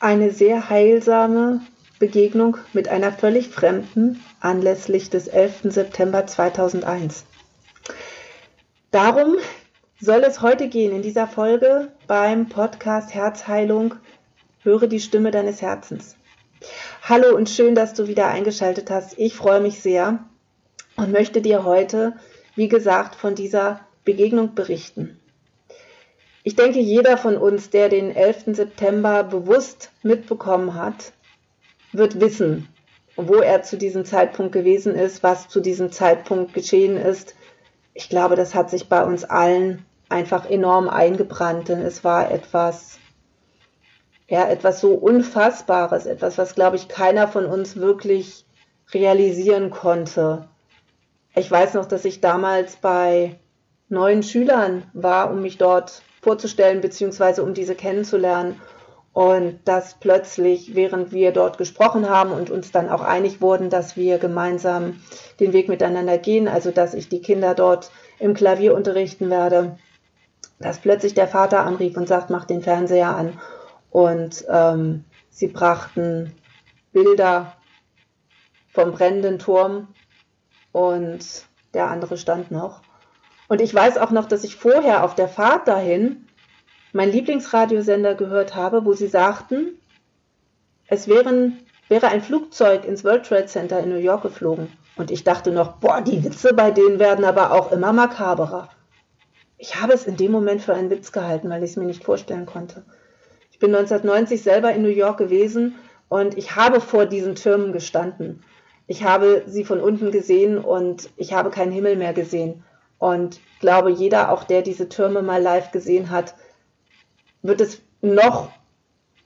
eine sehr heilsame Begegnung mit einer völlig Fremden anlässlich des 11. September 2001. Darum soll es heute gehen in dieser Folge beim Podcast Herzheilung. Höre die Stimme deines Herzens. Hallo und schön, dass du wieder eingeschaltet hast. Ich freue mich sehr und möchte dir heute, wie gesagt, von dieser Begegnung berichten. Ich denke, jeder von uns, der den 11. September bewusst mitbekommen hat, wird wissen, wo er zu diesem Zeitpunkt gewesen ist, was zu diesem Zeitpunkt geschehen ist. Ich glaube, das hat sich bei uns allen einfach enorm eingebrannt, denn es war etwas, ja, etwas so Unfassbares, etwas, was, glaube ich, keiner von uns wirklich realisieren konnte. Ich weiß noch, dass ich damals bei neuen Schülern war, um mich dort vorzustellen, beziehungsweise um diese kennenzulernen. Und dass plötzlich, während wir dort gesprochen haben und uns dann auch einig wurden, dass wir gemeinsam den Weg miteinander gehen, also dass ich die Kinder dort im Klavier unterrichten werde, dass plötzlich der Vater anrief und sagt, mach den Fernseher an. Und ähm, sie brachten Bilder vom brennenden Turm und der andere stand noch. Und ich weiß auch noch, dass ich vorher auf der Fahrt dahin mein Lieblingsradiosender gehört habe, wo sie sagten, es wären, wäre ein Flugzeug ins World Trade Center in New York geflogen. Und ich dachte noch, boah, die Witze bei denen werden aber auch immer makaberer. Ich habe es in dem Moment für einen Witz gehalten, weil ich es mir nicht vorstellen konnte. Ich bin 1990 selber in New York gewesen und ich habe vor diesen Türmen gestanden. Ich habe sie von unten gesehen und ich habe keinen Himmel mehr gesehen. Und glaube, jeder, auch der diese Türme mal live gesehen hat, wird es noch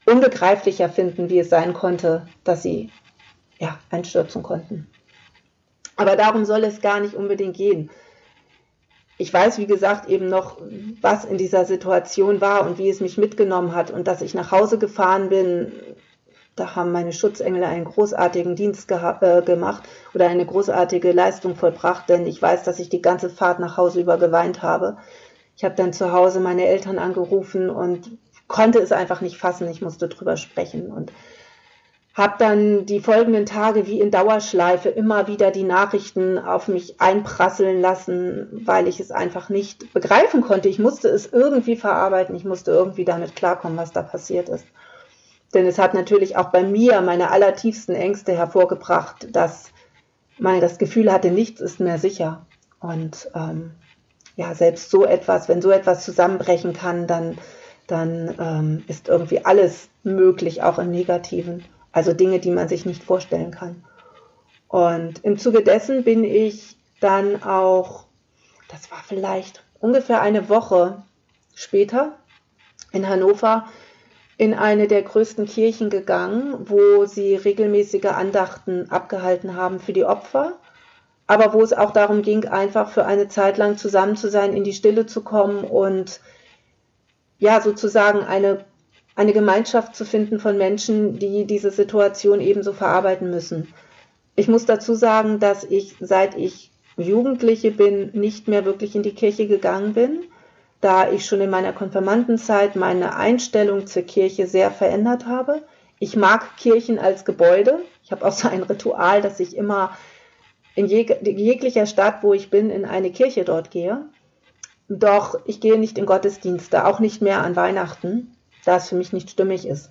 unbegreiflicher finden, wie es sein konnte, dass sie ja, einstürzen konnten. Aber darum soll es gar nicht unbedingt gehen. Ich weiß, wie gesagt, eben noch, was in dieser Situation war und wie es mich mitgenommen hat und dass ich nach Hause gefahren bin, da haben meine Schutzengel einen großartigen Dienst äh, gemacht oder eine großartige Leistung vollbracht, denn ich weiß, dass ich die ganze Fahrt nach Hause über geweint habe. Ich habe dann zu Hause meine Eltern angerufen und konnte es einfach nicht fassen. Ich musste drüber sprechen und habe dann die folgenden Tage wie in Dauerschleife immer wieder die Nachrichten auf mich einprasseln lassen, weil ich es einfach nicht begreifen konnte. Ich musste es irgendwie verarbeiten, ich musste irgendwie damit klarkommen, was da passiert ist. Denn es hat natürlich auch bei mir meine allertiefsten Ängste hervorgebracht, dass man das Gefühl hatte, nichts ist mehr sicher. Und ähm, ja, selbst so etwas, wenn so etwas zusammenbrechen kann, dann, dann ähm, ist irgendwie alles möglich, auch im Negativen. Also Dinge, die man sich nicht vorstellen kann. Und im Zuge dessen bin ich dann auch, das war vielleicht ungefähr eine Woche später in Hannover, in eine der größten Kirchen gegangen, wo sie regelmäßige Andachten abgehalten haben für die Opfer, aber wo es auch darum ging, einfach für eine Zeit lang zusammen zu sein, in die Stille zu kommen und ja, sozusagen eine, eine Gemeinschaft zu finden von Menschen, die diese Situation ebenso verarbeiten müssen. Ich muss dazu sagen, dass ich, seit ich Jugendliche bin, nicht mehr wirklich in die Kirche gegangen bin da ich schon in meiner Konfirmandenzeit meine Einstellung zur Kirche sehr verändert habe. Ich mag Kirchen als Gebäude. Ich habe auch so ein Ritual, dass ich immer in jeg jeglicher Stadt, wo ich bin, in eine Kirche dort gehe. Doch ich gehe nicht in Gottesdienste, auch nicht mehr an Weihnachten, da es für mich nicht stimmig ist.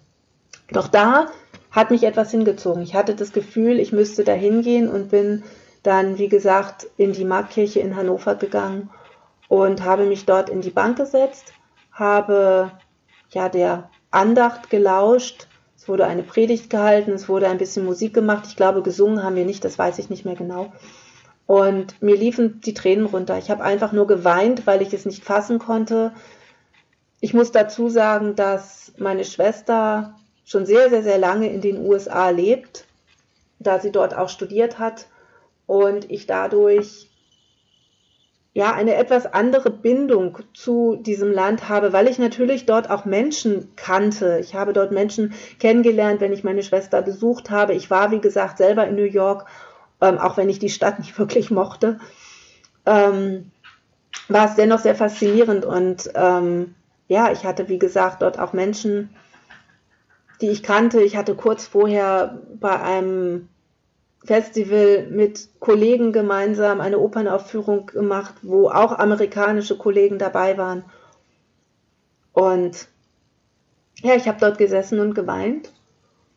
Doch da hat mich etwas hingezogen. Ich hatte das Gefühl, ich müsste da hingehen und bin dann, wie gesagt, in die Marktkirche in Hannover gegangen und habe mich dort in die Bank gesetzt, habe ja der Andacht gelauscht. Es wurde eine Predigt gehalten, es wurde ein bisschen Musik gemacht. Ich glaube, gesungen haben wir nicht, das weiß ich nicht mehr genau. Und mir liefen die Tränen runter. Ich habe einfach nur geweint, weil ich es nicht fassen konnte. Ich muss dazu sagen, dass meine Schwester schon sehr, sehr, sehr lange in den USA lebt, da sie dort auch studiert hat und ich dadurch ja eine etwas andere Bindung zu diesem Land habe, weil ich natürlich dort auch Menschen kannte. Ich habe dort Menschen kennengelernt, wenn ich meine Schwester besucht habe. Ich war, wie gesagt, selber in New York, ähm, auch wenn ich die Stadt nicht wirklich mochte. Ähm, war es dennoch sehr faszinierend und ähm, ja, ich hatte, wie gesagt, dort auch Menschen, die ich kannte. Ich hatte kurz vorher bei einem Festival mit Kollegen gemeinsam eine Opernaufführung gemacht, wo auch amerikanische Kollegen dabei waren. Und ja, ich habe dort gesessen und geweint.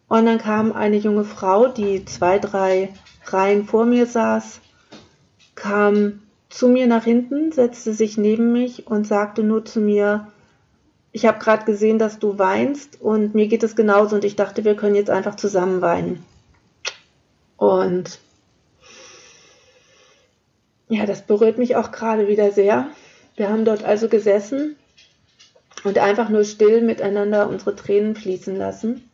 Und dann kam eine junge Frau, die zwei, drei Reihen vor mir saß, kam zu mir nach hinten, setzte sich neben mich und sagte nur zu mir, ich habe gerade gesehen, dass du weinst und mir geht es genauso und ich dachte, wir können jetzt einfach zusammen weinen. Und ja, das berührt mich auch gerade wieder sehr. Wir haben dort also gesessen und einfach nur still miteinander unsere Tränen fließen lassen.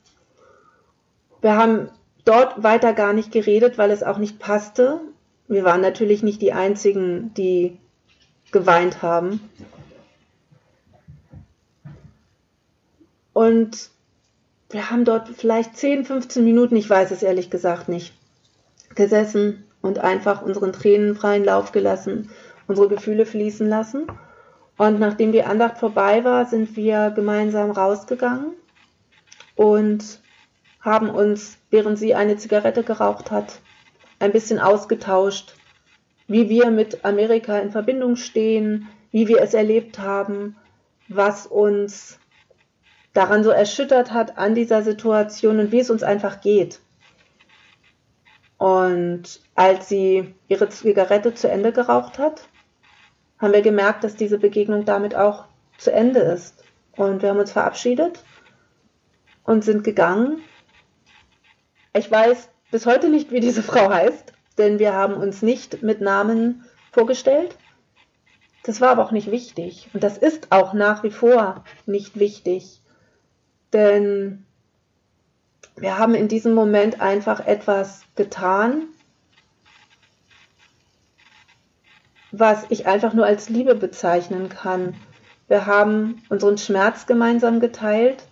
Wir haben dort weiter gar nicht geredet, weil es auch nicht passte. Wir waren natürlich nicht die Einzigen, die geweint haben. Und wir haben dort vielleicht 10, 15 Minuten, ich weiß es ehrlich gesagt nicht, gesessen und einfach unseren Tränen freien Lauf gelassen, unsere Gefühle fließen lassen. Und nachdem die Andacht vorbei war, sind wir gemeinsam rausgegangen und haben uns, während sie eine Zigarette geraucht hat, ein bisschen ausgetauscht, wie wir mit Amerika in Verbindung stehen, wie wir es erlebt haben, was uns daran so erschüttert hat an dieser Situation und wie es uns einfach geht. Und als sie ihre Zigarette zu Ende geraucht hat, haben wir gemerkt, dass diese Begegnung damit auch zu Ende ist. Und wir haben uns verabschiedet und sind gegangen. Ich weiß bis heute nicht, wie diese Frau heißt, denn wir haben uns nicht mit Namen vorgestellt. Das war aber auch nicht wichtig. Und das ist auch nach wie vor nicht wichtig. Denn wir haben in diesem Moment einfach etwas getan, was ich einfach nur als Liebe bezeichnen kann. Wir haben unseren Schmerz gemeinsam geteilt.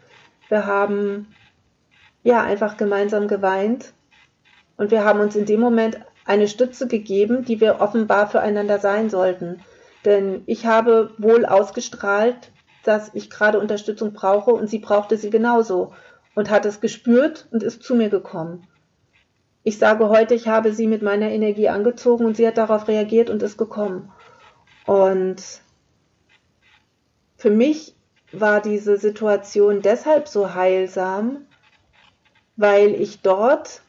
Wir haben ja einfach gemeinsam geweint. Und wir haben uns in dem Moment eine Stütze gegeben, die wir offenbar füreinander sein sollten. Denn ich habe wohl ausgestrahlt, dass ich gerade Unterstützung brauche und sie brauchte sie genauso und hat es gespürt und ist zu mir gekommen. Ich sage heute, ich habe sie mit meiner Energie angezogen und sie hat darauf reagiert und ist gekommen. Und für mich war diese Situation deshalb so heilsam, weil ich dort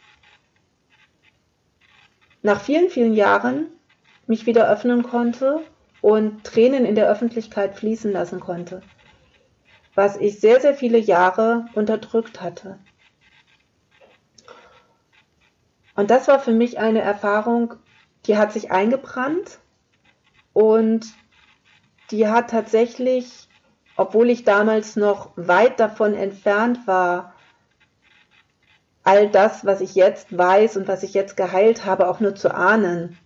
nach vielen, vielen Jahren mich wieder öffnen konnte und Tränen in der Öffentlichkeit fließen lassen konnte was ich sehr, sehr viele Jahre unterdrückt hatte. Und das war für mich eine Erfahrung, die hat sich eingebrannt und die hat tatsächlich, obwohl ich damals noch weit davon entfernt war, all das, was ich jetzt weiß und was ich jetzt geheilt habe, auch nur zu ahnen,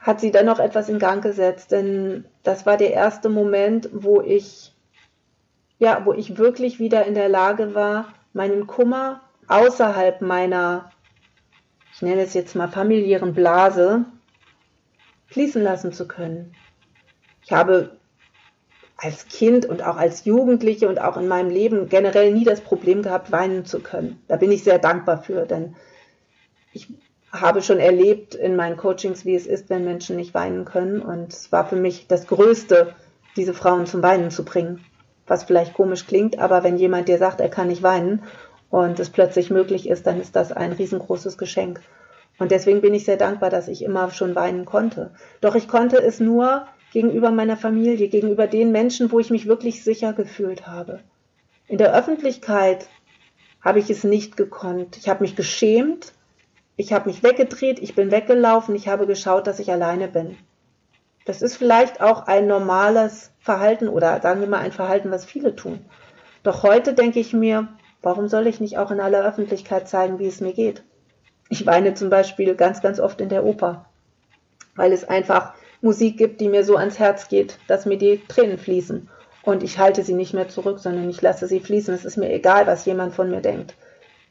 hat sie dann noch etwas in Gang gesetzt. Denn das war der erste Moment, wo ich ja, wo ich wirklich wieder in der Lage war, meinen Kummer außerhalb meiner, ich nenne es jetzt mal familiären Blase, fließen lassen zu können. Ich habe als Kind und auch als Jugendliche und auch in meinem Leben generell nie das Problem gehabt, weinen zu können. Da bin ich sehr dankbar für, denn ich habe schon erlebt in meinen Coachings, wie es ist, wenn Menschen nicht weinen können. Und es war für mich das Größte, diese Frauen zum Weinen zu bringen was vielleicht komisch klingt, aber wenn jemand dir sagt, er kann nicht weinen und es plötzlich möglich ist, dann ist das ein riesengroßes Geschenk. Und deswegen bin ich sehr dankbar, dass ich immer schon weinen konnte. Doch ich konnte es nur gegenüber meiner Familie, gegenüber den Menschen, wo ich mich wirklich sicher gefühlt habe. In der Öffentlichkeit habe ich es nicht gekonnt. Ich habe mich geschämt, ich habe mich weggedreht, ich bin weggelaufen, ich habe geschaut, dass ich alleine bin. Das ist vielleicht auch ein normales Verhalten oder sagen wir mal ein Verhalten, was viele tun. Doch heute denke ich mir, warum soll ich nicht auch in aller Öffentlichkeit zeigen, wie es mir geht? Ich weine zum Beispiel ganz, ganz oft in der Oper, weil es einfach Musik gibt, die mir so ans Herz geht, dass mir die Tränen fließen. Und ich halte sie nicht mehr zurück, sondern ich lasse sie fließen. Es ist mir egal, was jemand von mir denkt.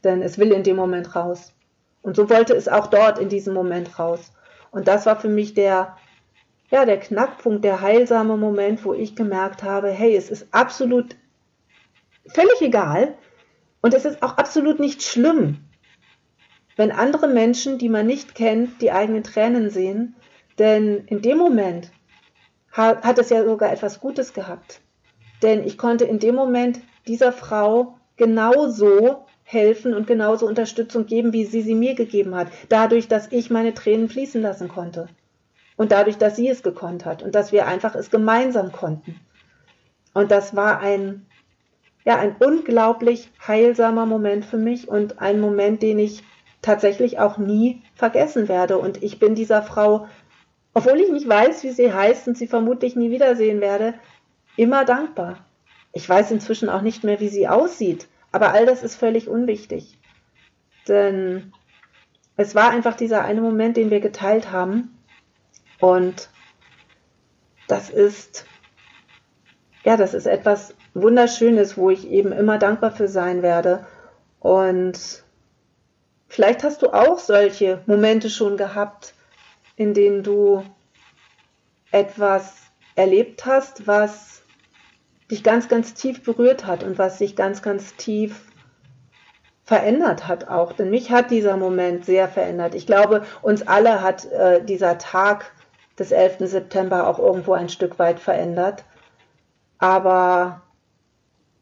Denn es will in dem Moment raus. Und so wollte es auch dort in diesem Moment raus. Und das war für mich der ja, der Knackpunkt, der heilsame Moment, wo ich gemerkt habe, hey, es ist absolut völlig egal, Und es ist auch absolut nicht schlimm, wenn andere Menschen, die man nicht kennt, die eigenen Tränen sehen, denn in dem Moment hat, es ja sogar etwas Gutes gehabt. Denn ich konnte in dem Moment dieser Frau genauso helfen und genauso Unterstützung geben, wie sie sie mir gegeben hat. Dadurch, dass ich meine Tränen fließen lassen konnte. Und dadurch, dass sie es gekonnt hat und dass wir einfach es gemeinsam konnten. Und das war ein, ja, ein unglaublich heilsamer Moment für mich und ein Moment, den ich tatsächlich auch nie vergessen werde. Und ich bin dieser Frau, obwohl ich nicht weiß, wie sie heißt und sie vermutlich nie wiedersehen werde, immer dankbar. Ich weiß inzwischen auch nicht mehr, wie sie aussieht, aber all das ist völlig unwichtig. Denn es war einfach dieser eine Moment, den wir geteilt haben. Und das ist, ja, das ist etwas Wunderschönes, wo ich eben immer dankbar für sein werde. Und vielleicht hast du auch solche Momente schon gehabt, in denen du etwas erlebt hast, was dich ganz, ganz tief berührt hat und was sich ganz, ganz tief verändert hat auch. Denn mich hat dieser Moment sehr verändert. Ich glaube, uns alle hat äh, dieser Tag des 11. September auch irgendwo ein Stück weit verändert. Aber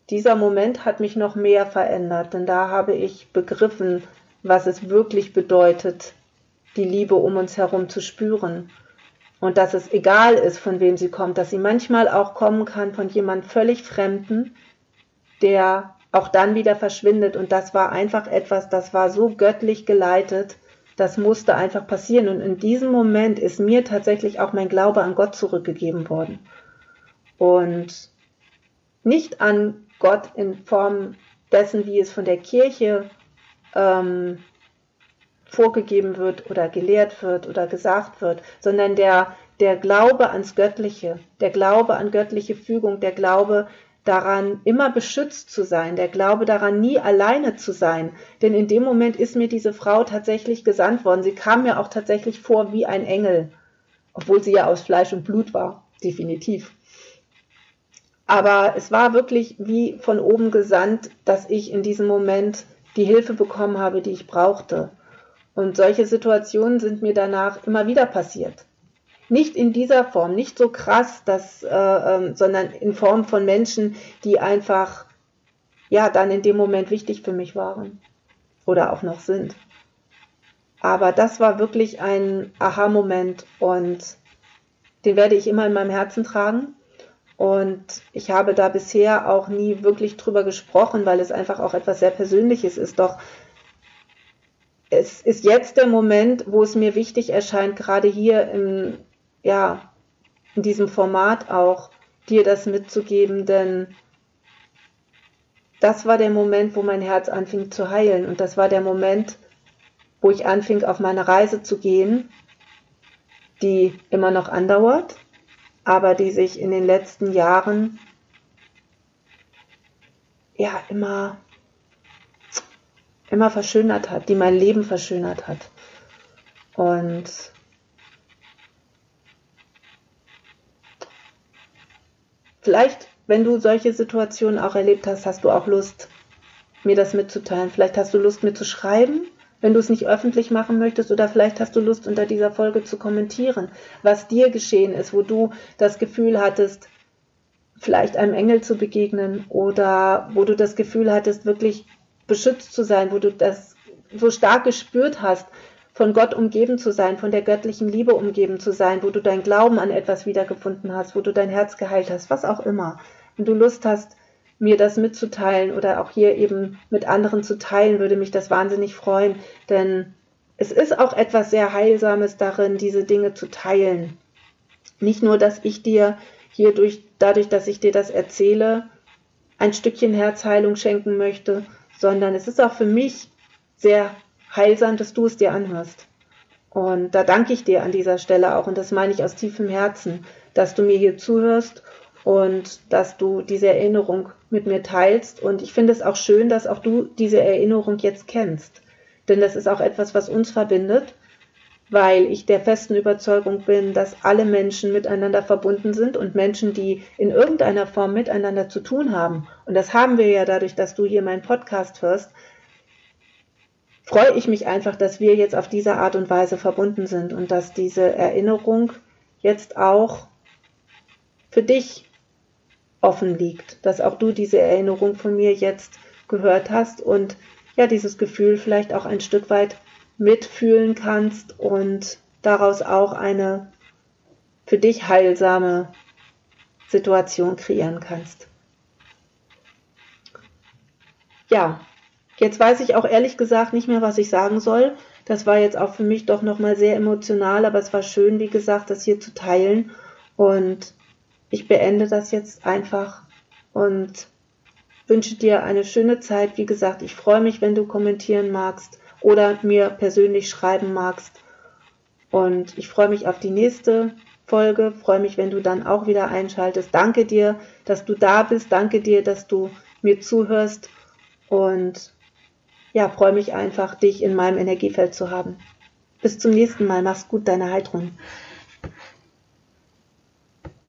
dieser Moment hat mich noch mehr verändert, denn da habe ich begriffen, was es wirklich bedeutet, die Liebe um uns herum zu spüren und dass es egal ist, von wem sie kommt, dass sie manchmal auch kommen kann von jemand völlig Fremden, der auch dann wieder verschwindet. Und das war einfach etwas, das war so göttlich geleitet, das musste einfach passieren. Und in diesem Moment ist mir tatsächlich auch mein Glaube an Gott zurückgegeben worden. Und nicht an Gott in Form dessen, wie es von der Kirche ähm, vorgegeben wird oder gelehrt wird oder gesagt wird, sondern der, der Glaube ans Göttliche, der Glaube an göttliche Fügung, der Glaube daran, immer beschützt zu sein, der Glaube daran, nie alleine zu sein. Denn in dem Moment ist mir diese Frau tatsächlich gesandt worden. Sie kam mir auch tatsächlich vor wie ein Engel, obwohl sie ja aus Fleisch und Blut war, definitiv. Aber es war wirklich wie von oben gesandt, dass ich in diesem Moment die Hilfe bekommen habe, die ich brauchte. Und solche Situationen sind mir danach immer wieder passiert. Nicht in dieser Form, nicht so krass, dass, äh, ähm, sondern in Form von Menschen, die einfach ja dann in dem Moment wichtig für mich waren oder auch noch sind. Aber das war wirklich ein Aha-Moment und den werde ich immer in meinem Herzen tragen. Und ich habe da bisher auch nie wirklich drüber gesprochen, weil es einfach auch etwas sehr Persönliches ist. Doch es ist jetzt der Moment, wo es mir wichtig erscheint, gerade hier im, ja, in diesem Format auch, dir das mitzugeben, denn das war der Moment, wo mein Herz anfing zu heilen und das war der Moment, wo ich anfing, auf meine Reise zu gehen, die immer noch andauert, aber die sich in den letzten Jahren ja immer immer verschönert hat, die mein Leben verschönert hat. Und vielleicht, wenn du solche Situationen auch erlebt hast, hast du auch Lust, mir das mitzuteilen. Vielleicht hast du Lust, mir zu schreiben, wenn du es nicht öffentlich machen möchtest, oder vielleicht hast du Lust, unter dieser Folge zu kommentieren, was dir geschehen ist, wo du das Gefühl hattest, vielleicht einem Engel zu begegnen oder wo du das Gefühl hattest, wirklich beschützt zu sein, wo du das so stark gespürt hast, von Gott umgeben zu sein, von der göttlichen Liebe umgeben zu sein, wo du dein Glauben an etwas wiedergefunden hast, wo du dein Herz geheilt hast, was auch immer. Wenn du Lust hast, mir das mitzuteilen oder auch hier eben mit anderen zu teilen, würde mich das wahnsinnig freuen, denn es ist auch etwas sehr Heilsames darin, diese Dinge zu teilen. Nicht nur, dass ich dir hier durch, dadurch, dass ich dir das erzähle, ein Stückchen Herzheilung schenken möchte, sondern es ist auch für mich sehr heilsam, dass du es dir anhörst. Und da danke ich dir an dieser Stelle auch, und das meine ich aus tiefem Herzen, dass du mir hier zuhörst und dass du diese Erinnerung mit mir teilst. Und ich finde es auch schön, dass auch du diese Erinnerung jetzt kennst. Denn das ist auch etwas, was uns verbindet. weil ich der festen Überzeugung bin, dass alle Menschen miteinander verbunden sind und Menschen, die in irgendeiner Form miteinander zu tun haben, und das haben wir ja dadurch, dass du hier meinen Podcast hörst, freue ich mich einfach, dass wir jetzt auf diese Art und Weise verbunden sind und dass diese Erinnerung jetzt auch für dich offen liegt, dass auch du diese Erinnerung von mir jetzt gehört hast und ja, dieses Gefühl vielleicht auch ein Stück weit mitfühlen kannst und daraus auch eine für dich heilsame Situation kreieren kannst. Ja, jetzt weiß ich auch ehrlich gesagt nicht mehr, was ich sagen soll. Das war jetzt auch für mich doch nochmal sehr emotional, aber es war schön, wie gesagt, das hier zu teilen. Und ich beende das jetzt einfach und wünsche dir eine schöne Zeit. Wie gesagt, ich freue mich, wenn du kommentieren magst oder mir persönlich schreiben magst. Und ich freue mich auf die nächste Folge, freue mich, wenn du dann auch wieder einschaltest. Danke dir, dass du da bist. Danke dir, dass du mir zuhörst. Und ja, freue mich einfach, dich in meinem Energiefeld zu haben. Bis zum nächsten Mal. Mach's gut, deine Heidrun.